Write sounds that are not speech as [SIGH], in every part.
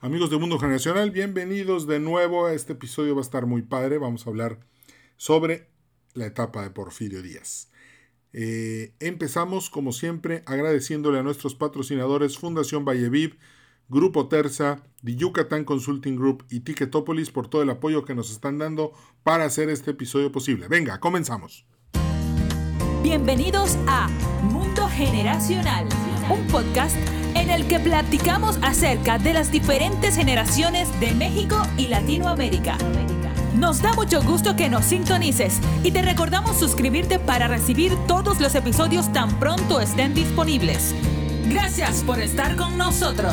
Amigos de Mundo Generacional, bienvenidos de nuevo a este episodio, va a estar muy padre, vamos a hablar sobre la etapa de Porfirio Díaz. Eh, empezamos, como siempre, agradeciéndole a nuestros patrocinadores Fundación Valleviv, Grupo Terza, The Yucatán Consulting Group y Ticketopolis por todo el apoyo que nos están dando para hacer este episodio posible. Venga, comenzamos. Bienvenidos a Mundo Generacional, un podcast en el que platicamos acerca de las diferentes generaciones de México y Latinoamérica. Nos da mucho gusto que nos sintonices y te recordamos suscribirte para recibir todos los episodios tan pronto estén disponibles. Gracias por estar con nosotros.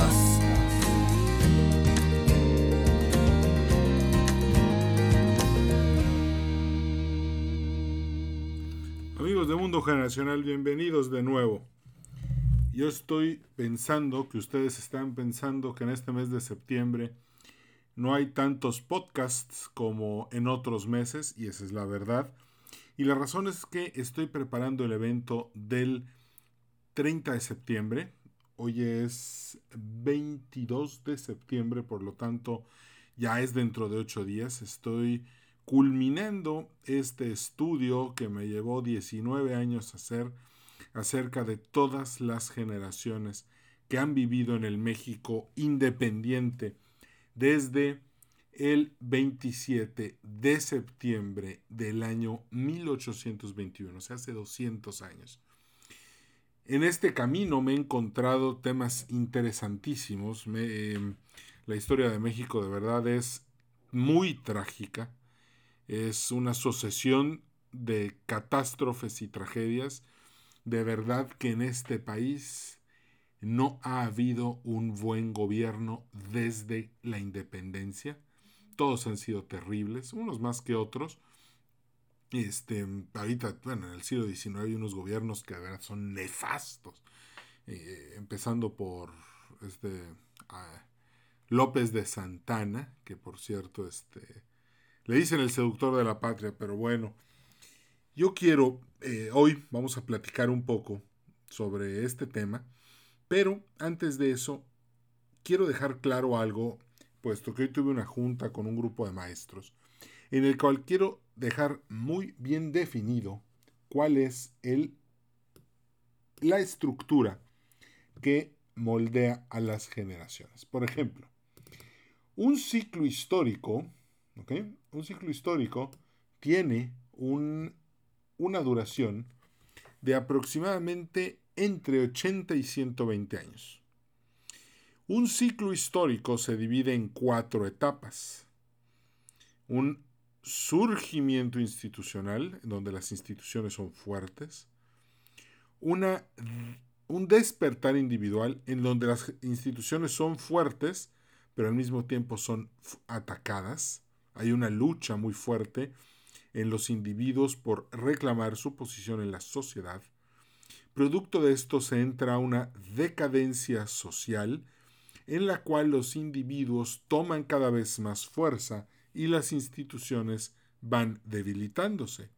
Amigos de Mundo Generacional, bienvenidos de nuevo. Yo estoy pensando que ustedes están pensando que en este mes de septiembre no hay tantos podcasts como en otros meses, y esa es la verdad. Y la razón es que estoy preparando el evento del 30 de septiembre. Hoy es 22 de septiembre, por lo tanto ya es dentro de 8 días. Estoy culminando este estudio que me llevó 19 años hacer acerca de todas las generaciones que han vivido en el México independiente desde el 27 de septiembre del año 1821, o sea, hace 200 años. En este camino me he encontrado temas interesantísimos. Em, la historia de México de verdad es muy trágica es una sucesión de catástrofes y tragedias. De verdad que en este país no ha habido un buen gobierno desde la independencia. Todos han sido terribles, unos más que otros. Este, ahorita, bueno, en el siglo XIX hay unos gobiernos que son nefastos. Eh, empezando por este López de Santana, que por cierto, este, le dicen el seductor de la patria, pero bueno, yo quiero, eh, hoy vamos a platicar un poco sobre este tema, pero antes de eso, quiero dejar claro algo, puesto que hoy tuve una junta con un grupo de maestros, en el cual quiero dejar muy bien definido cuál es el, la estructura que moldea a las generaciones. Por ejemplo, un ciclo histórico un ciclo histórico tiene una duración de aproximadamente entre 80 y 120 años. Un ciclo histórico se divide en cuatro etapas. Un surgimiento institucional, donde las instituciones son fuertes. Una, un despertar individual, en donde las instituciones son fuertes, pero al mismo tiempo son atacadas. Hay una lucha muy fuerte en los individuos por reclamar su posición en la sociedad. Producto de esto se entra una decadencia social en la cual los individuos toman cada vez más fuerza y las instituciones van debilitándose.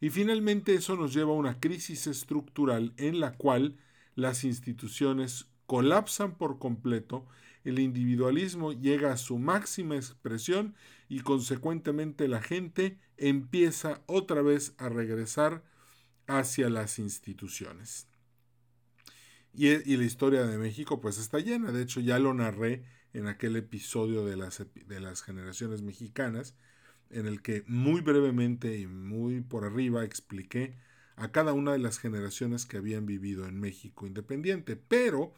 Y finalmente eso nos lleva a una crisis estructural en la cual las instituciones colapsan por completo, el individualismo llega a su máxima expresión y consecuentemente la gente empieza otra vez a regresar hacia las instituciones. Y, la historia de México pues está llena, de hecho ya lo narré en aquel episodio de las, de las generaciones mexicanas, en el que muy brevemente y muy por arriba expliqué a cada una de las generaciones que habían vivido en México independiente, pero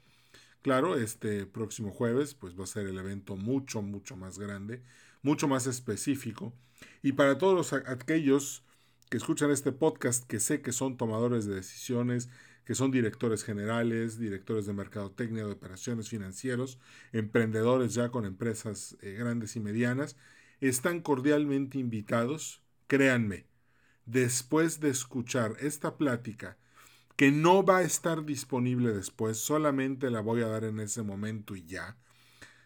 Claro, este próximo jueves pues va a ser el evento mucho, mucho más grande, mucho más específico. Y para todos aquellos que escuchan este podcast, que sé que son tomadores de decisiones, que son directores generales, directores de mercadotecnia, de operaciones financieros, emprendedores ya con empresas eh, grandes y medianas, están cordialmente invitados, créanme, después de escuchar esta plática que no va a estar disponible después, solamente la voy a dar en ese momento y ya.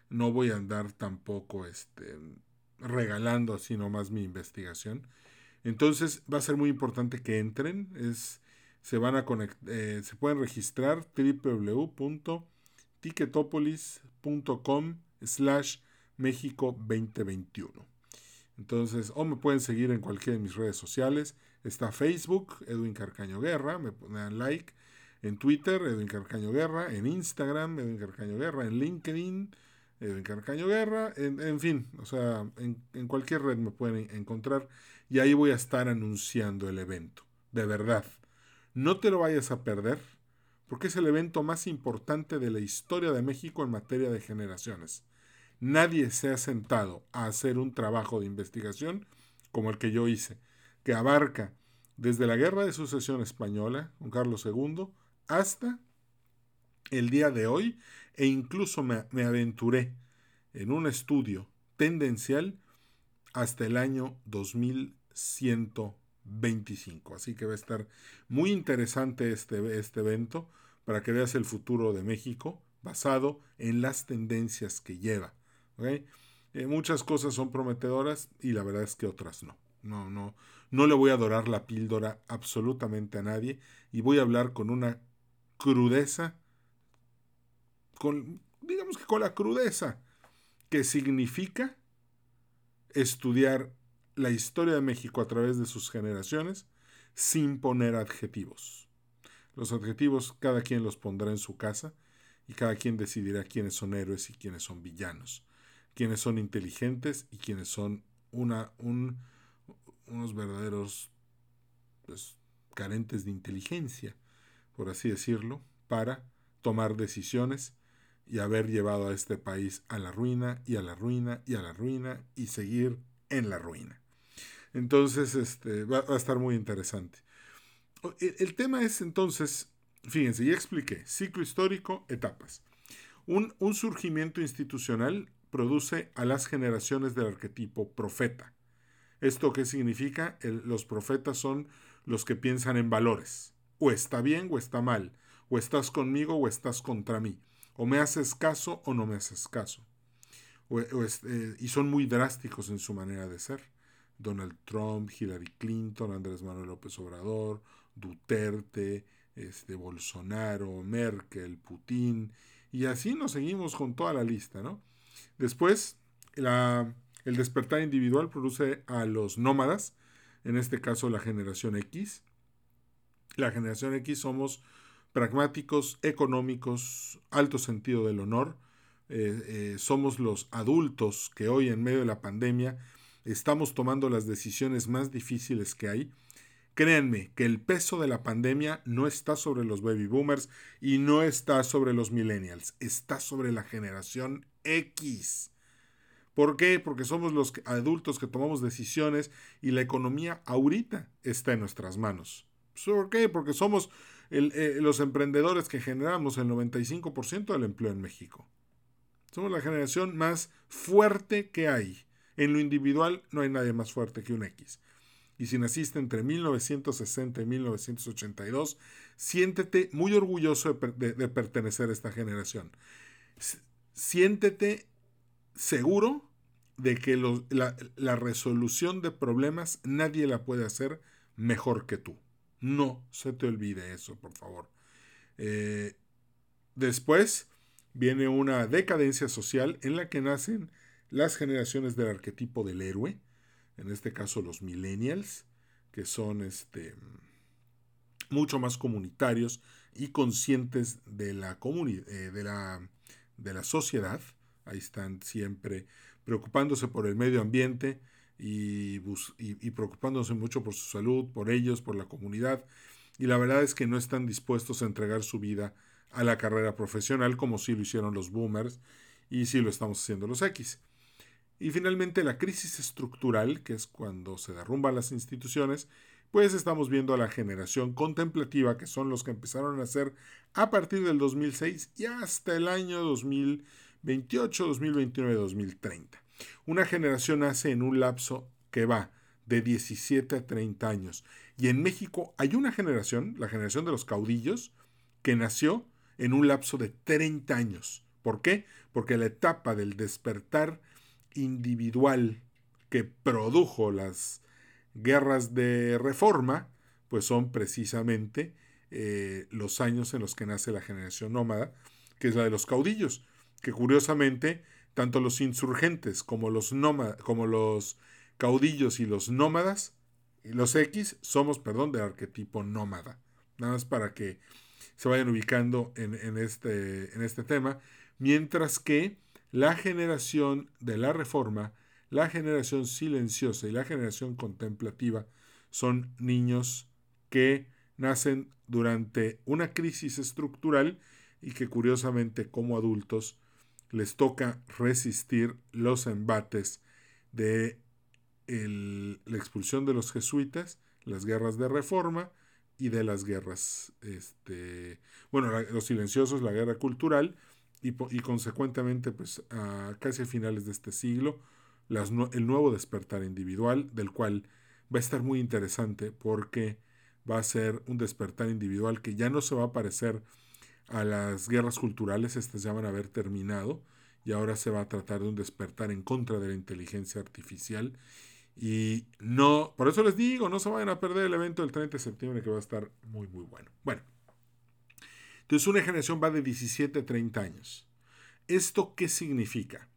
No voy a andar tampoco este, regalando así nomás mi investigación. Entonces va a ser muy importante que entren. Es, se van a eh, se pueden registrar www.ticketopolis.com slash México 2021. Entonces, o me pueden seguir en cualquiera de mis redes sociales. Está Facebook, Edwin Carcaño Guerra, me dan like. En Twitter, Edwin Carcaño Guerra. En Instagram, Edwin Carcaño Guerra. En LinkedIn, Edwin Carcaño Guerra. En, fin, o sea, en, en cualquier red me pueden encontrar. Y ahí voy a estar anunciando el evento. De verdad. No te lo vayas a perder, porque es el evento más importante de la historia de México en materia de generaciones. Nadie se ha sentado a hacer un trabajo de investigación como el que yo hice, que abarca desde la Guerra de Sucesión Española con Carlos II hasta el día de hoy e incluso me, aventuré en un estudio tendencial hasta el año 2125. Así que va a estar muy interesante este, este evento para que veas el futuro de México basado en las tendencias que lleva. Eh, muchas cosas son prometedoras y la verdad es que otras no. No, no, no le voy a adorar la píldora absolutamente a nadie y voy a hablar con una crudeza, con, digamos que con la crudeza que significa estudiar la historia de México a través de sus generaciones sin poner adjetivos. Los adjetivos cada quien los pondrá en su casa y cada quien decidirá quiénes son héroes y quiénes son villanos quienes son inteligentes y quienes son unos verdaderos pues, carentes de inteligencia, por así decirlo, para tomar decisiones y haber llevado a este país a la ruina y a la ruina y a la ruina y seguir en la ruina. Entonces, este, va, a estar muy interesante. El, el, tema es entonces, fíjense, ya expliqué, ciclo histórico, etapas. Un, un surgimiento institucional produce a las generaciones del arquetipo profeta. ¿Esto qué significa? los profetas son los que piensan en valores. O está bien o está mal. O estás conmigo o estás contra mí. O me haces caso o no me haces caso. Eh, y son muy drásticos en su manera de ser. Donald Trump, Hillary Clinton, Andrés Manuel López Obrador, Duterte, este, Bolsonaro, Merkel, Putin. Y así nos seguimos con toda la lista, ¿no? Después, el despertar individual produce a los nómadas, en este caso la generación X. La generación X somos pragmáticos, económicos, alto sentido del honor. Eh, eh, somos los adultos que hoy en medio de la pandemia estamos tomando las decisiones más difíciles que hay. Créanme que el peso de la pandemia no está sobre los baby boomers y no está sobre los millennials, está sobre la generación X. ¿Por qué? Porque somos los adultos que tomamos decisiones y la economía ahorita está en nuestras manos. ¿Por qué? Porque somos eh, los emprendedores que generamos el 95% del empleo en México. Somos la generación más fuerte que hay. En lo individual no hay nadie más fuerte que un X. Y si naciste entre 1960 y 1982, siéntete muy orgulloso de pertenecer a esta generación siéntete seguro de que la, resolución de problemas nadie la puede hacer mejor que tú. No se te olvide eso, por favor. Eh, después viene una decadencia social en la que nacen las generaciones del arquetipo del héroe, en este caso los millennials, que son este, mucho más comunitarios y conscientes de la, eh, de la de la sociedad, ahí están siempre preocupándose por el medio ambiente y, preocupándose mucho por su salud, por ellos, por la comunidad, y la verdad es que no están dispuestos a entregar su vida a la carrera profesional como sí lo hicieron los boomers y sí lo estamos haciendo los X. Y finalmente la crisis estructural, que es cuando se derrumban las instituciones, pues estamos viendo a la generación contemplativa, que son los que empezaron a hacer a partir del 2006 y hasta el año 2028, 2029, 2030. Una generación nace en un lapso que va de 17 a 30 años. Y en México hay una generación, la generación de los caudillos, que nació en un lapso de 30 años. ¿Por qué? Porque la etapa del despertar individual que produjo las guerras de reforma, pues son precisamente eh, los años en los que nace la generación nómada, que es la de los caudillos, que curiosamente tanto los insurgentes como los, como los caudillos y los nómadas, y los X, somos, perdón, de arquetipo nómada. Nada más para que se vayan ubicando en, este, en este tema. Mientras que la generación de la reforma, la generación silenciosa y la generación contemplativa son niños que nacen durante una crisis estructural y que curiosamente como adultos les toca resistir los embates de la expulsión de los jesuitas, las guerras de reforma y de las guerras, este, bueno, los silenciosos, la guerra cultural y, y consecuentemente, pues a casi a finales de este siglo, el nuevo despertar individual, del cual va a estar muy interesante porque va a ser un despertar individual que ya no se va a parecer a las guerras culturales, estas ya van a haber terminado y ahora se va a tratar de un despertar en contra de la inteligencia artificial y no, por eso les digo, no se vayan a perder el evento del 30 de septiembre que va a estar muy muy bueno. Bueno, entonces una generación va de 17 a 30 años. ¿Esto qué significa?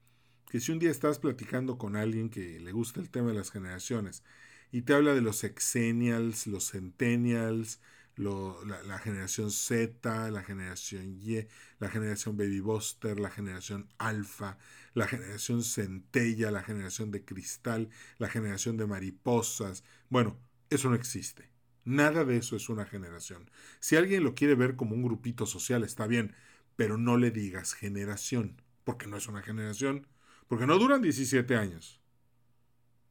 Que si un día estás platicando con alguien que le gusta el tema de las generaciones y te habla de los exennials, los centennials, la, generación Z, la generación Y, la generación Baby Buster, la generación Alpha, la generación Centella, la generación de cristal, la generación de mariposas. Bueno, eso no existe. Nada de eso es una generación. Si alguien lo quiere ver como un grupito social, está bien, pero no le digas generación, porque no es una generación, porque no duran 17 años.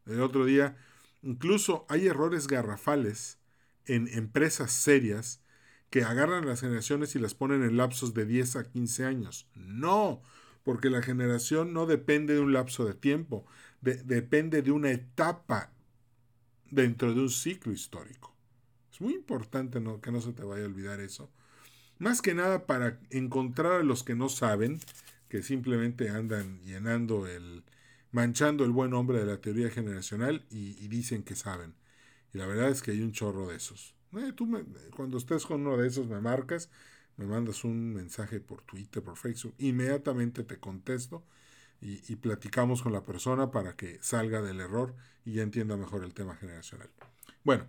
El otro día, incluso hay errores garrafales en empresas serias que agarran las generaciones y las ponen en lapsos de 10 a 15 años. No, porque la generación no depende de un lapso de tiempo, depende de una etapa dentro de un ciclo histórico. Es muy importante que no se te vaya a olvidar eso. Más que nada para encontrar a los que no saben, que simplemente andan llenando el, manchando el buen nombre de la teoría generacional y dicen que saben. Y la verdad es que hay un chorro de esos. Eh, tú cuando estés con uno de esos me marcas, me mandas un mensaje por Twitter, por Facebook, inmediatamente te contesto y, y, platicamos con la persona para que salga del error y ya entienda mejor el tema generacional. Bueno,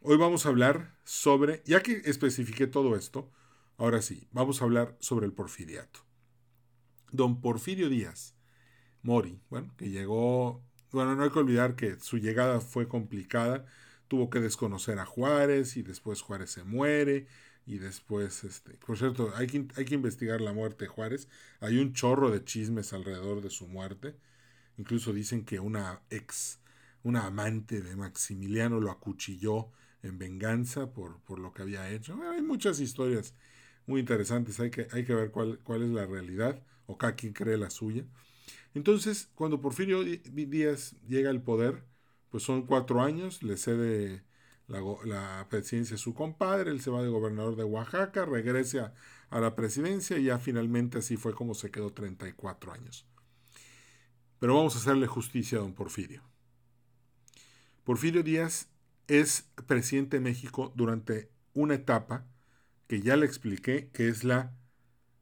hoy vamos a hablar sobre, ya que especifiqué todo esto, ahora sí, vamos a hablar sobre el porfiriato. Don Porfirio Díaz Mori, bueno, que llegó bueno, no hay que olvidar que su llegada fue complicada. Tuvo que desconocer a Juárez y después Juárez se muere. Y después, este, por cierto, hay que, hay que investigar la muerte de Juárez. Hay un chorro de chismes alrededor de su muerte. Incluso dicen que una ex, una amante de Maximiliano lo acuchilló en venganza por, por lo que había hecho. hay muchas historias muy interesantes. Hay que, hay que ver cuál, cuál es la realidad o cada quien cree la suya. Entonces, cuando Porfirio Díaz llega al poder, pues son cuatro años, le cede la, presidencia a su compadre, él se va de gobernador de Oaxaca, regresa a la presidencia y ya finalmente así fue como se quedó 34 años. Pero vamos a hacerle justicia a don Porfirio. Porfirio Díaz es presidente de México durante una etapa que ya le expliqué, que es la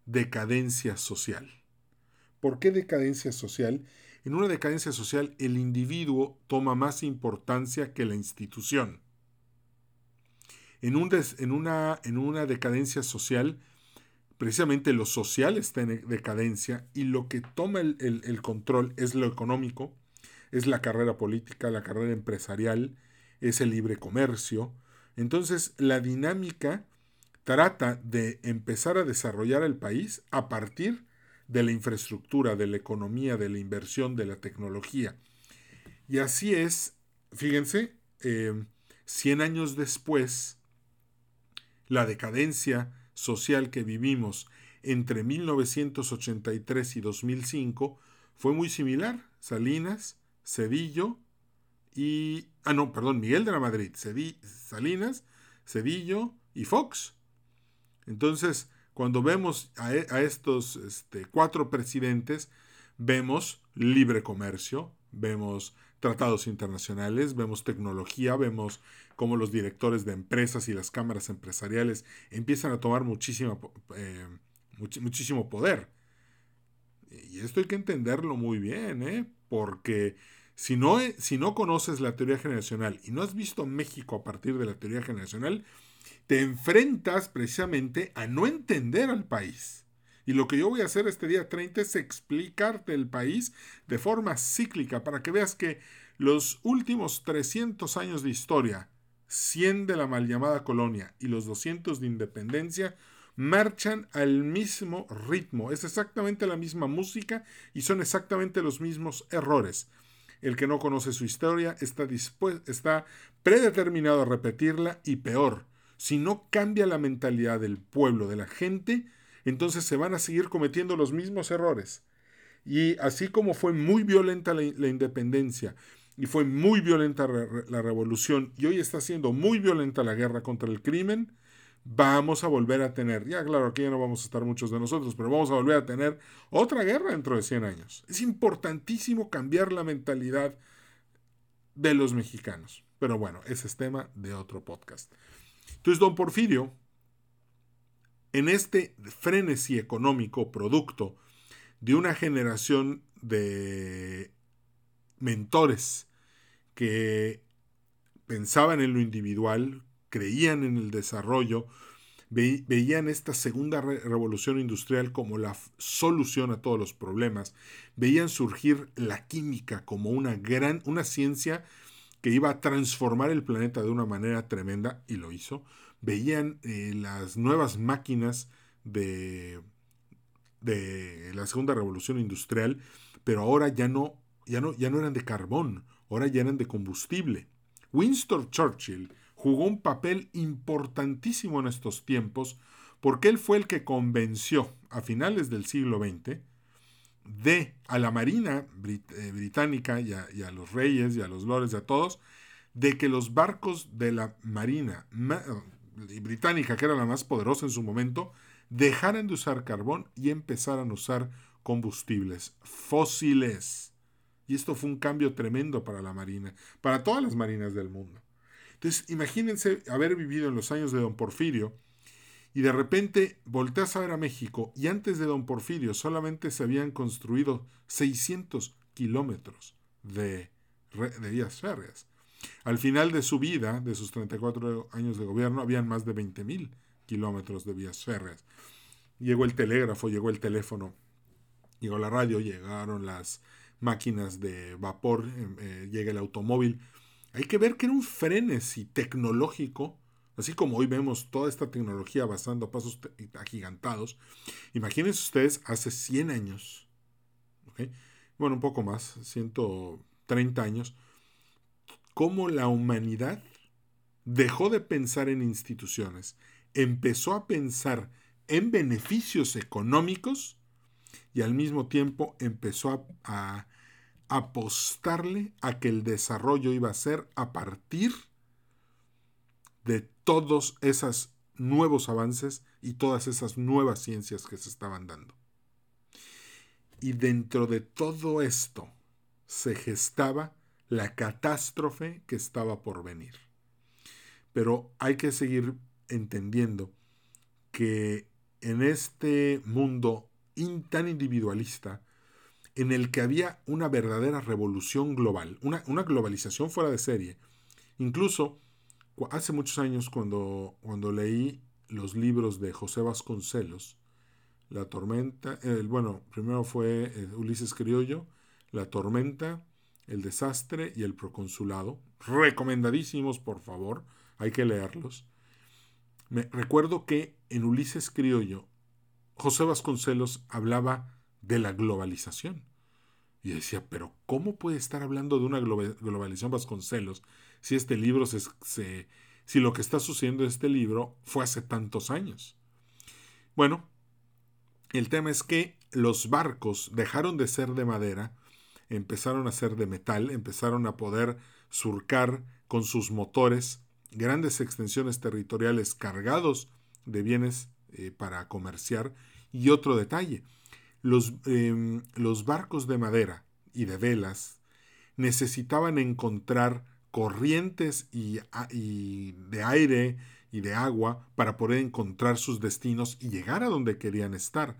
decadencia social. ¿Por qué decadencia social? En una decadencia social el individuo toma más importancia que la institución. En, una decadencia social, precisamente lo social está en decadencia y lo que toma el, el control es lo económico, es la carrera política, la carrera empresarial, es el libre comercio. Entonces la dinámica trata de empezar a desarrollar el país a partir de la infraestructura, de la economía, de la inversión, de la tecnología. Y así es, fíjense, 100 eh, años después, la decadencia social que vivimos entre 1983 y 2005 fue muy similar. Salinas, Cedillo y... Ah, no, perdón, Miguel de la Madrid, Salinas, Cedillo y Fox. Entonces, cuando vemos a, e, estos este, cuatro presidentes, vemos libre comercio, vemos tratados internacionales, vemos tecnología, vemos cómo los directores de empresas y las cámaras empresariales empiezan a tomar muchísima, eh, muchísimo poder. Y esto hay que entenderlo muy bien, ¿eh? porque si no, si no conoces la teoría generacional y no has visto México a partir de la teoría generacional, te enfrentas precisamente a no entender al país. Y lo que yo voy a hacer este día 30 es explicarte el país de forma cíclica para que veas que los últimos 300 años de historia, 100 de la mal llamada colonia y los 200 de independencia, marchan al mismo ritmo. Es exactamente la misma música y son exactamente los mismos errores. El que no conoce su historia está, está predeterminado a repetirla y peor, si no cambia la mentalidad del pueblo, de la gente, entonces se van a seguir cometiendo los mismos errores. Y así como fue muy violenta la, independencia y fue muy violenta la revolución y hoy está siendo muy violenta la guerra contra el crimen, vamos a volver a tener, ya claro, aquí ya no vamos a estar muchos de nosotros, pero vamos a volver a tener otra guerra dentro de 100 años. Es importantísimo cambiar la mentalidad de los mexicanos. Pero bueno, ese es tema de otro podcast. Entonces, don Porfirio, en este frenesí económico producto de una generación de mentores que pensaban en lo individual, creían en el desarrollo, veían esta segunda revolución industrial como la solución a todos los problemas, veían surgir la química como una gran, una ciencia que iba a transformar el planeta de una manera tremenda, y lo hizo. Veían eh, las nuevas máquinas de, de la segunda revolución industrial, pero ahora ya no, ya, no, ya no eran de carbón, ahora ya eran de combustible. Winston Churchill jugó un papel importantísimo en estos tiempos porque él fue el que convenció a finales del siglo XX de a la Marina eh, británica y a, los reyes y a los lores y a todos de que los barcos de la Marina eh, británica, que era la más poderosa en su momento, dejaran de usar carbón y empezaran a usar combustibles fósiles. Y esto fue un cambio tremendo para la Marina, para todas las marinas del mundo. Entonces, imagínense haber vivido en los años de Don Porfirio, y de repente volteas a ver a México y antes de don Porfirio solamente se habían construido 600 kilómetros de, vías férreas. Al final de su vida, de sus 34 años de gobierno, habían más de 20.000 kilómetros de vías férreas. Llegó el telégrafo, llegó el teléfono, llegó la radio, llegaron las máquinas de vapor, em, eh, llega el automóvil. Hay que ver que era un frenesí tecnológico Así como hoy vemos toda esta tecnología avanzando a pasos agigantados, imagínense ustedes hace 100 años, bueno, un poco más, 130 años, cómo la humanidad dejó de pensar en instituciones, empezó a pensar en beneficios económicos y al mismo tiempo empezó a, a apostarle a que el desarrollo iba a ser a partir de todos esos nuevos avances y todas esas nuevas ciencias que se estaban dando. Y dentro de todo esto se gestaba la catástrofe que estaba por venir. Pero hay que seguir entendiendo que en este mundo tan individualista, en el que había una verdadera revolución global, una, una globalización fuera de serie, incluso hace muchos años cuando, cuando leí los libros de José Vasconcelos, La Tormenta, el, bueno, primero fue eh, Ulises Criollo, La Tormenta, El Desastre y El Proconsulado, recomendadísimos por favor, hay que leerlos. Me, recuerdo que en Ulises Criollo, José Vasconcelos hablaba de la globalización. Y decía, pero ¿cómo puede estar hablando de una globalización Vasconcelos si este libro se, si lo que está sucediendo en este libro fue hace tantos años. Bueno, el tema es que los barcos dejaron de ser de madera, empezaron a ser de metal, empezaron a poder surcar con sus motores grandes extensiones territoriales cargados de bienes eh, para comerciar. Y otro detalle, los, em, los barcos de madera y de velas necesitaban encontrar corrientes y, de aire y de agua para poder encontrar sus destinos y llegar a donde querían estar.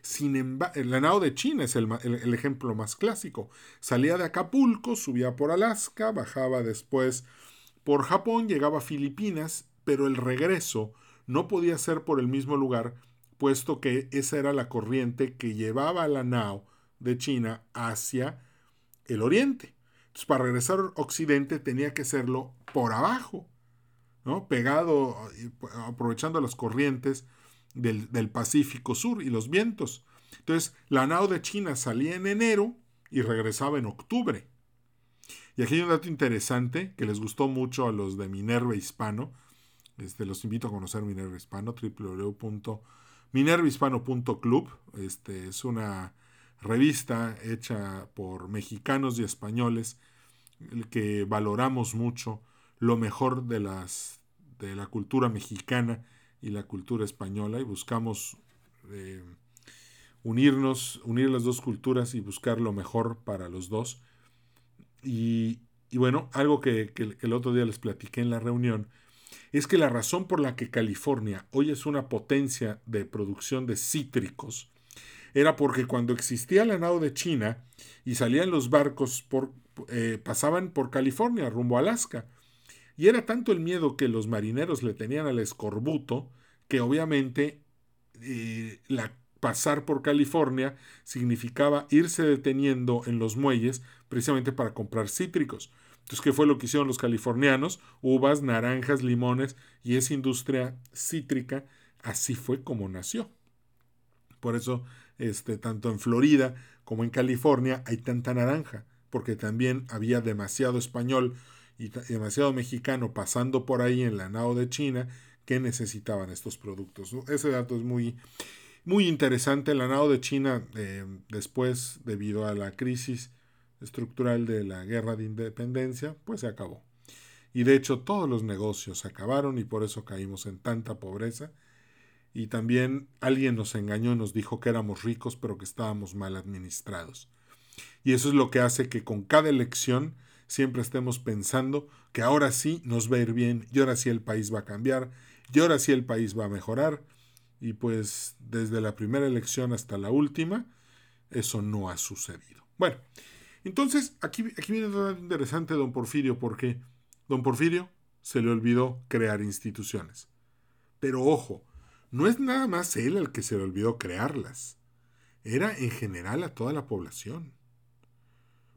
Sin embargo, la nao de China es el, el, ejemplo más clásico. Salía de Acapulco, subía por Alaska, bajaba después por Japón, llegaba a Filipinas, pero el regreso no podía ser por el mismo lugar, puesto que esa era la corriente que llevaba a la nao de China hacia el oriente. Entonces, para regresar a Occidente tenía que hacerlo por abajo, ¿no? Pegado, aprovechando las corrientes del, del, Pacífico Sur y los vientos. Entonces, la nao de China salía en enero y regresaba en octubre. Y aquí hay un dato interesante que les gustó mucho a los de Minerva Hispano. Este, los invito a conocer Minerva Hispano, www.minervahispano.club. Este, es una revista hecha por mexicanos y españoles que valoramos mucho lo mejor de, las, de la cultura mexicana y la cultura española y buscamos eh, unirnos, unir las dos culturas y buscar lo mejor para los dos. Y, bueno, algo que, que, el otro día les platiqué en la reunión es que la razón por la que California hoy es una potencia de producción de cítricos era porque cuando existía la nao de China y salían los barcos eh, pasaban por California rumbo a Alaska. Y era tanto el miedo que los marineros le tenían al escorbuto que obviamente eh, la, pasar por California significaba irse deteniendo en los muelles precisamente para comprar cítricos. Entonces, ¿qué fue lo que hicieron los californianos? Uvas, naranjas, limones y esa industria cítrica, así fue como nació. Por eso este, tanto en Florida como en California hay tanta naranja, porque también había demasiado español y demasiado mexicano pasando por ahí en la nao de China que necesitaban estos productos. Ese dato es muy, muy interesante. La nao de China, eh, después, debido a la crisis estructural de la guerra de independencia, pues se acabó. Y de hecho todos los negocios se acabaron y por eso caímos en tanta pobreza y también alguien nos engañó y nos dijo que éramos ricos pero que estábamos mal administrados. Y eso es lo que hace que con cada elección siempre estemos pensando que ahora sí nos va a ir bien y ahora sí el país va a cambiar y ahora sí el país va a mejorar. Y pues desde la primera elección hasta la última, eso no ha sucedido. Bueno, entonces aquí, aquí viene algo interesante don Porfirio porque don Porfirio se le olvidó crear instituciones. Pero ojo, no es nada más él el que se le olvidó crearlas. Era en general a toda la población.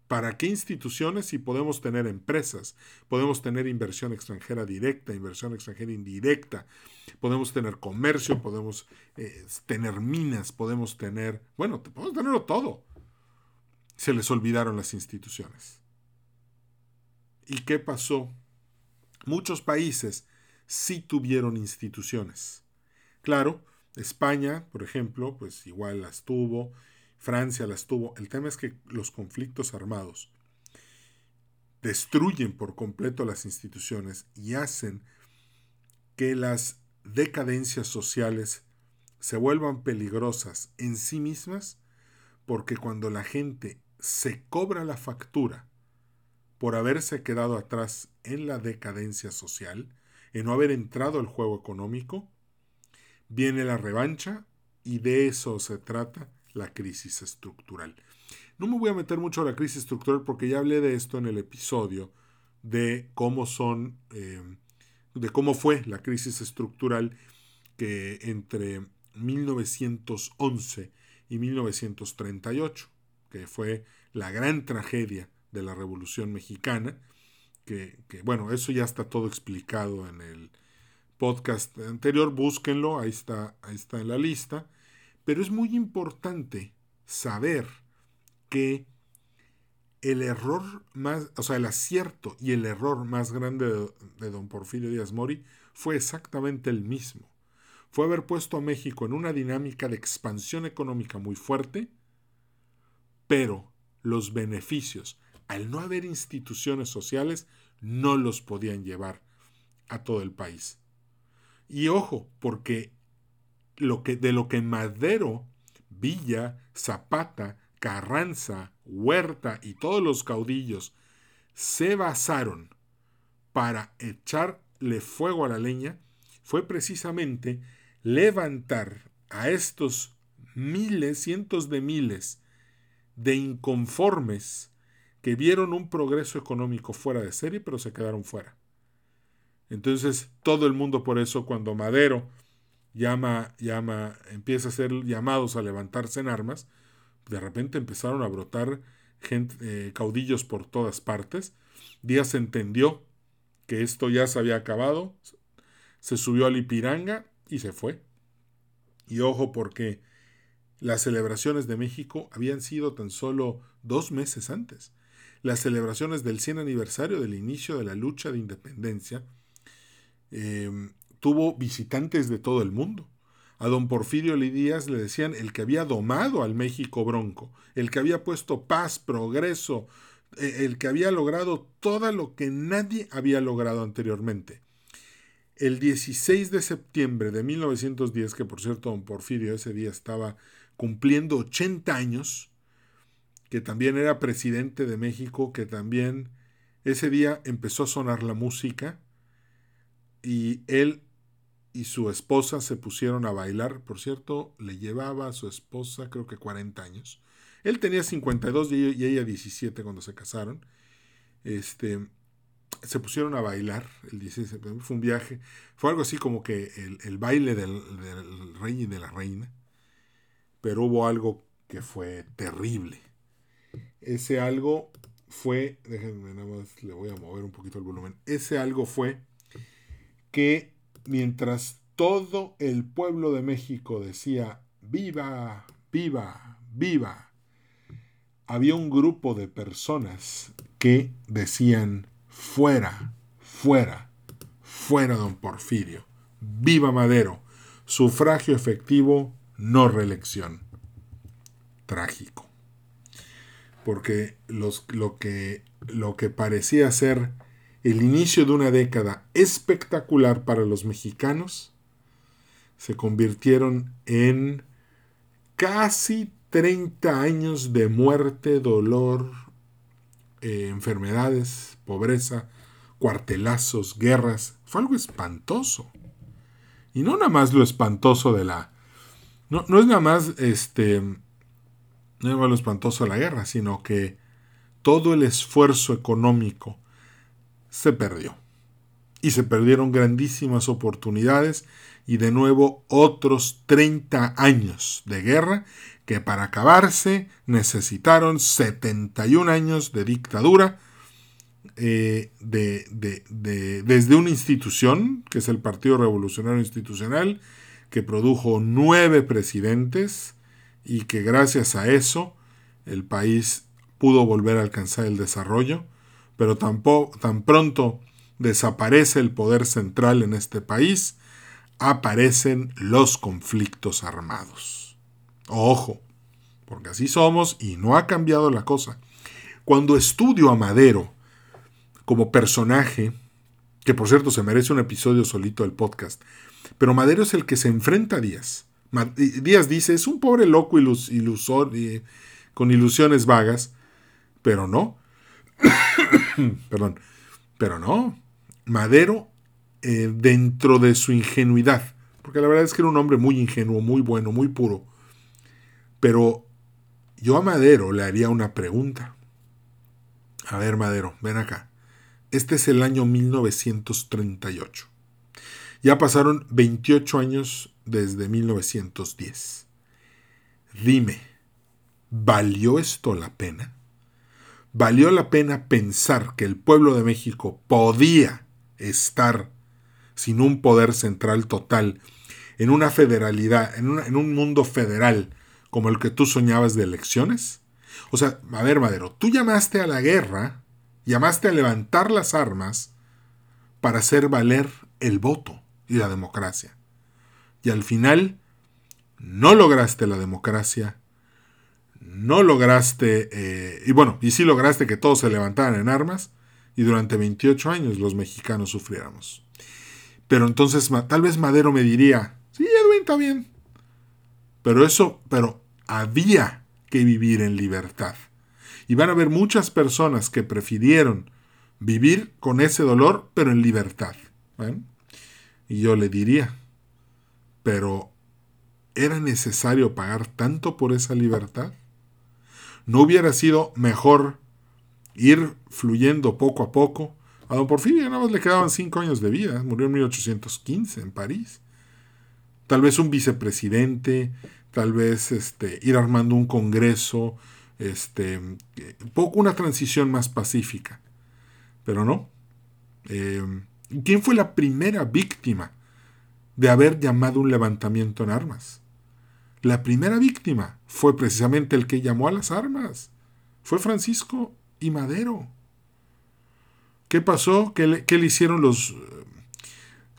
¿Para qué instituciones si podemos tener empresas? Podemos tener inversión extranjera directa, inversión extranjera indirecta, podemos tener comercio, podemos eh, tener minas, podemos tener, bueno, podemos tenerlo todo. Se les olvidaron las instituciones. ¿Y qué pasó? Muchos países sí tuvieron instituciones Claro, España, por ejemplo, pues igual las tuvo, Francia las tuvo. El tema es que los conflictos armados destruyen por completo las instituciones y hacen que las decadencias sociales se vuelvan peligrosas en sí mismas porque cuando la gente se cobra la factura por haberse quedado atrás en la decadencia social, en no haber entrado al juego económico, Viene la revancha y de eso se trata la crisis estructural. No me voy a meter mucho a la crisis estructural porque ya hablé de esto en el episodio de cómo son, eh, de cómo fue la crisis estructural que entre 1911 y 1938, que fue la gran tragedia de la Revolución Mexicana, que, bueno, eso ya está todo explicado en el, podcast anterior, búsquenlo, ahí está, ahí está en la lista. Pero es muy importante saber que el error más, o sea, el acierto y el error más grande de, de, don Porfirio Díaz Mori fue exactamente el mismo. Fue haber puesto a México en una dinámica de expansión económica muy fuerte, pero los beneficios, al no haber instituciones sociales, no los podían llevar a todo el país. Y ojo, porque de lo que Madero, Villa, Zapata, Carranza, Huerta y todos los caudillos se basaron para echarle fuego a la leña fue precisamente levantar a estos miles, cientos de miles de inconformes que vieron un progreso económico fuera de serie, pero se quedaron fuera. Entonces, todo el mundo por eso, cuando Madero llama, llama, empieza a hacer llamados a levantarse en armas, de repente empezaron a brotar eh, caudillos por todas partes. Díaz entendió que esto ya se había acabado, se subió al Ipiranga y se fue. Y ojo porque las celebraciones de México habían sido tan solo dos meses antes. Las celebraciones del 100 aniversario del inicio de la lucha de independencia Em, tuvo visitantes de todo el mundo. A don Porfirio Díaz le decían el que había domado al México bronco, el que había puesto paz, progreso, e, el que había logrado todo lo que nadie había logrado anteriormente. El 16 de septiembre de 1910, que por cierto don Porfirio ese día estaba cumpliendo 80 años, que también era presidente de México, que también ese día empezó a sonar la música, y él y su esposa se pusieron a bailar. Por cierto, le llevaba a su esposa creo que 40 años. Él tenía 52 y ella 17 cuando se casaron. Este, se pusieron a bailar el 16 de. Fue un viaje. Fue algo así como que el, baile del, del, rey y de la reina. Pero hubo algo que fue terrible. Ese algo fue. Déjenme nada más, le voy a mover un poquito el volumen. Ese algo fue que mientras todo el pueblo de México decía, viva, viva, viva, había un grupo de personas que decían, fuera, fuera, fuera don Porfirio, viva Madero, sufragio efectivo, no reelección. Trágico. Porque los, lo, que, lo que parecía ser el inicio de una década espectacular para los mexicanos, se convirtieron en casi 30 años de muerte, dolor, eh, enfermedades, pobreza, cuartelazos, guerras. Fue algo espantoso. Y no nada más lo espantoso de la... No, no es nada más este... No es lo espantoso de la guerra, sino que todo el esfuerzo económico, se perdió. Y se perdieron grandísimas oportunidades y de nuevo otros 30 años de guerra que para acabarse necesitaron 71 años de dictadura eh, de, desde una institución, que es el Partido Revolucionario Institucional, que produjo nueve presidentes y que gracias a eso el país pudo volver a alcanzar el desarrollo pero tampoco, tan pronto desaparece el poder central en este país, aparecen los conflictos armados. Ojo, porque así somos y no ha cambiado la cosa. Cuando estudio a Madero como personaje, que por cierto se merece un episodio solito del podcast, pero Madero es el que se enfrenta a Díaz. Díaz dice, es un pobre loco ilusor, con ilusiones vagas, pero no, [COUGHS] Perdón. Pero no. Madero, eh, dentro de su ingenuidad, porque la verdad es que era un hombre muy ingenuo, muy bueno, muy puro. Pero yo a Madero le haría una pregunta. A ver, Madero, ven acá. Este es el año 1938. Ya pasaron 28 años desde 1910. Dime, ¿valió esto la pena? valió la pena pensar que el pueblo de México podía estar sin un poder central total en una federalidad, en, un mundo federal como el que tú soñabas de elecciones? O sea, a ver, Madero, tú llamaste a la guerra, llamaste a levantar las armas para hacer valer el voto y la democracia. Y al final no lograste la democracia no lograste, eh, y bueno, y sí lograste que todos se levantaran en armas, y durante 28 años los mexicanos sufriéramos. Pero entonces tal vez Madero me diría, sí, Edwin, está bien. Pero eso, pero había que vivir en libertad. Y van a haber muchas personas que prefirieron vivir con ese dolor, pero en libertad. Y yo le diría, pero ¿Era necesario pagar tanto por esa libertad? ¿No hubiera sido mejor ir fluyendo poco a poco? A don Porfirio nada más le quedaban cinco años de vida, murió en 1815 en París. Tal vez un vicepresidente, tal vez este, ir armando un congreso, este, poco una transición más pacífica. Pero no. Eh, ¿Quién fue la primera víctima de haber llamado un levantamiento en armas? La primera víctima fue precisamente el que llamó a las armas. Fue Francisco y Madero. ¿Qué pasó? ¿Qué le, hicieron los...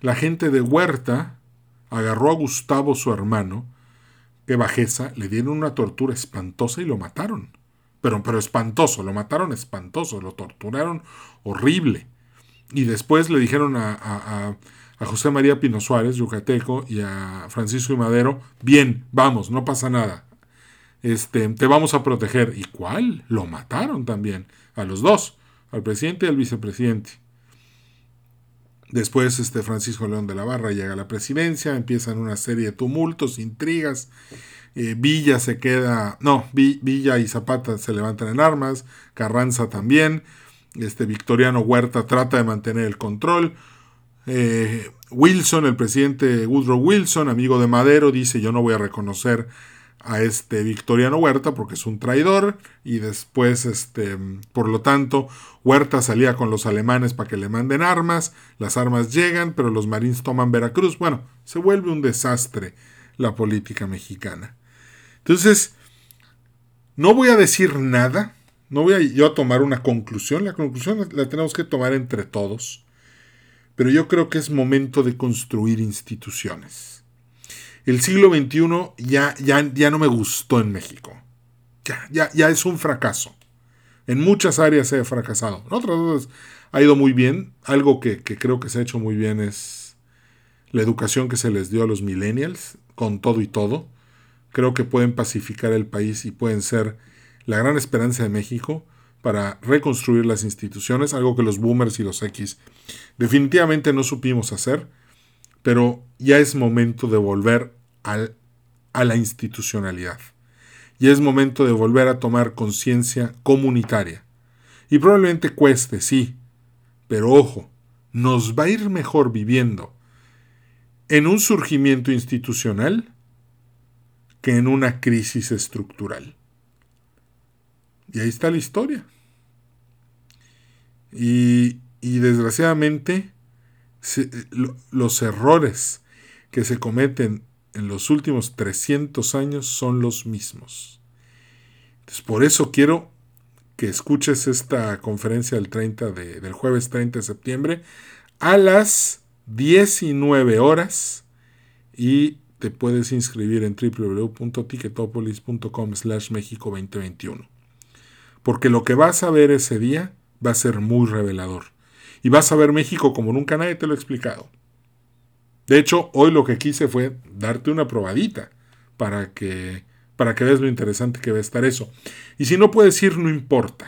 La gente de Huerta agarró a Gustavo, su hermano, que bajeza, le dieron una tortura espantosa y lo mataron. Pero, pero espantoso, lo mataron espantoso, lo torturaron horrible. Y después le dijeron a, a, a José María Pino Suárez, yucateco, y a Francisco y Madero, bien, vamos, no pasa nada. Este, te vamos a proteger. ¿Y cuál? Lo mataron también, a los dos, al presidente y al vicepresidente. Después este Francisco León de la Barra llega a la presidencia, empiezan una serie de tumultos, intrigas. Eh, Villa se queda, no, Villa y Zapata se levantan en armas, Carranza también. Este Victoriano Huerta trata de mantener el control. Eh, Wilson, el presidente Woodrow Wilson, amigo de Madero, dice yo no voy a reconocer a este Victoriano Huerta porque es un traidor y después este por lo tanto Huerta salía con los alemanes para que le manden armas, las armas llegan, pero los marines toman Veracruz. Bueno, se vuelve un desastre la política mexicana. Entonces, no voy a decir nada, no voy a yo a tomar una conclusión, la conclusión la tenemos que tomar entre todos, pero yo creo que es momento de construir instituciones el siglo XXI ya, ya, ya no me gustó en México. Ya, ya, ya es un fracaso. En muchas áreas se ha fracasado. En otras ha ido muy bien. Algo que, que, creo que se ha hecho muy bien es la educación que se les dio a los millennials, con todo y todo. Creo que pueden pacificar el país y pueden ser la gran esperanza de México para reconstruir las instituciones, algo que los boomers y los X definitivamente no supimos hacer, pero ya es momento de volver a la institucionalidad. Y es momento de volver a tomar conciencia comunitaria. Y probablemente cueste, sí, pero ojo, nos va a ir mejor viviendo en un surgimiento institucional que en una crisis estructural. Y ahí está la historia. Y, y desgraciadamente los errores que se cometen en los últimos 300 años son los mismos. Por eso quiero que escuches esta conferencia del, 30 de, del jueves 30 de septiembre a las 19 horas y te puedes inscribir en www.ticketopolis.com slash México 2021. Porque lo que vas a ver ese día va a ser muy revelador. Y vas a ver México como nunca nadie te lo ha explicado. De hecho, hoy lo que quise fue darte una probadita para que, para que veas lo interesante que va a estar eso. Y si no puedes ir, no importa.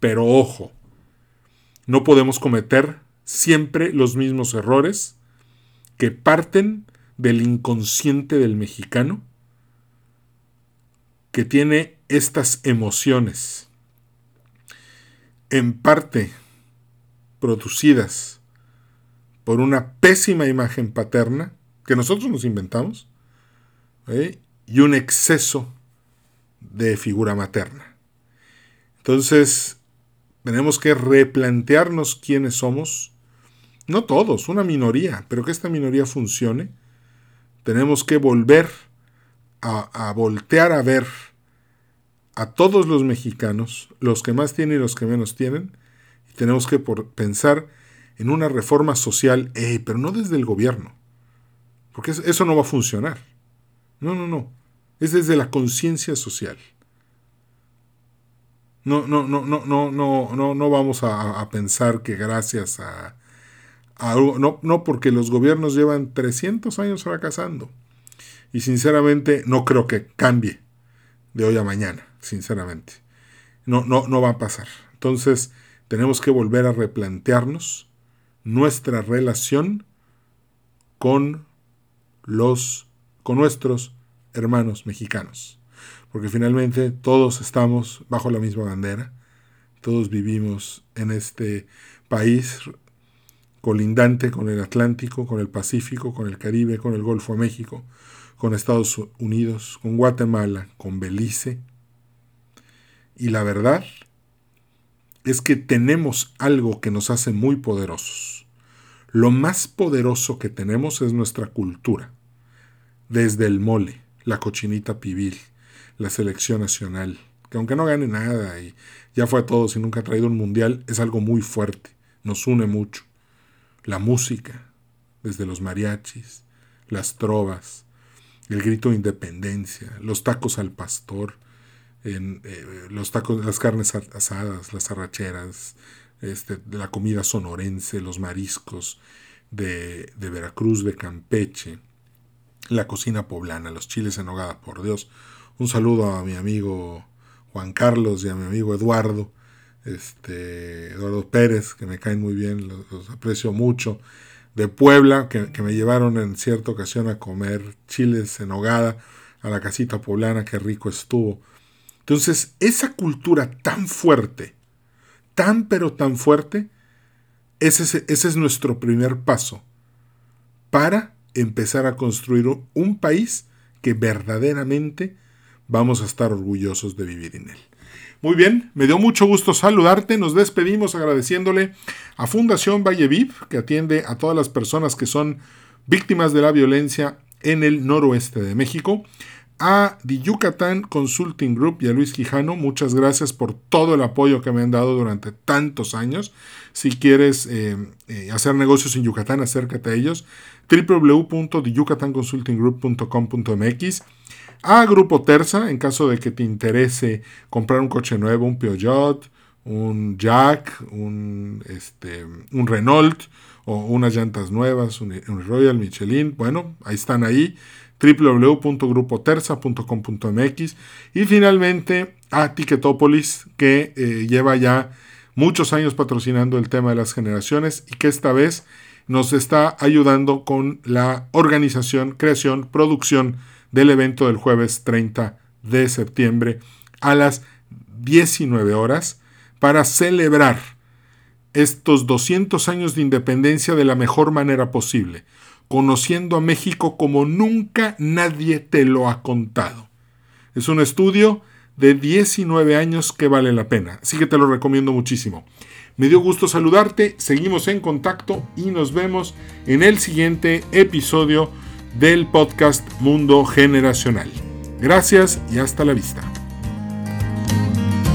Pero ojo, no podemos cometer siempre los mismos errores que parten del inconsciente del mexicano que tiene estas emociones en parte producidas por una pésima imagen paterna que nosotros nos inventamos ¿eh? y un exceso de figura materna. Entonces, tenemos que replantearnos quiénes somos, no todos, una minoría, pero que esta minoría funcione. Tenemos que volver a, a voltear a ver a todos los mexicanos, los que más tienen y los que menos tienen, y tenemos que por pensar en una reforma social, pero no desde el gobierno, porque eso no va a funcionar. No, no, no. Es desde la conciencia social. No, no, no, no, no, no, no, no vamos a, pensar que gracias a, a, no, no porque los gobiernos llevan 300 años fracasando. Y sinceramente no creo que cambie de hoy a mañana, sinceramente. No, no, no va a pasar. Entonces, tenemos que volver a replantearnos nuestra relación con los con nuestros hermanos mexicanos. Porque finalmente todos estamos bajo la misma bandera, todos vivimos en este país colindante con el Atlántico, con el Pacífico, con el Caribe, con el Golfo de México, con Estados Unidos, con Guatemala, con Belice. Y la verdad es que tenemos algo que nos hace muy poderosos. Lo más poderoso que tenemos es nuestra cultura. Desde el mole, la cochinita pibil, la selección nacional, que aunque no gane nada y ya fue a todos y nunca ha traído un mundial, es algo muy fuerte, nos une mucho. La música, desde los mariachis, las trovas, el grito de independencia, los tacos al pastor, en, eh, los tacos, las carnes asadas, las arracheras, este, la comida sonorense, los mariscos de, de, Veracruz, de Campeche, la cocina poblana, los chiles en hogada, por Dios. Un saludo a mi amigo Juan Carlos y a mi amigo Eduardo, este, Eduardo Pérez, que me caen muy bien, los aprecio mucho de Puebla, que, me llevaron en cierta ocasión a comer chiles en hogada a la casita poblana, qué rico estuvo. Entonces, esa cultura tan fuerte, tan pero tan fuerte, ese, ese es nuestro primer paso para empezar a construir un país que verdaderamente vamos a estar orgullosos de vivir en él. Muy bien, me dio mucho gusto saludarte. Nos despedimos agradeciéndole a Fundación Valle Viv, que atiende a todas las personas que son víctimas de la violencia en el noroeste de México. A The Yucatán Consulting Group y a Luis Quijano, muchas gracias por todo el apoyo que me han dado durante tantos años. Si quieres eh, eh, hacer negocios en Yucatán, acércate a ellos. www.theyucatanconsultinggroup.com.mx a Grupo Terza, en caso de que te interese comprar un coche nuevo, un Peugeot, un Jack, un, este, un Renault o unas llantas nuevas, un, Royal Michelin, bueno, ahí están ahí www.grupoterza.com.mx y finalmente a Ticketopolis que eh, lleva ya muchos años patrocinando el tema de las generaciones y que esta vez nos está ayudando con la organización, creación, producción del evento del jueves 30 de septiembre a las 19 horas para celebrar estos 200 años de independencia de la mejor manera posible, conociendo a México como nunca nadie te lo ha contado. Es un estudio de 19 años que vale la pena, así que te lo recomiendo muchísimo. Me dio gusto saludarte, seguimos en contacto y nos vemos en el siguiente episodio del podcast Mundo Generacional. Gracias y hasta la vista.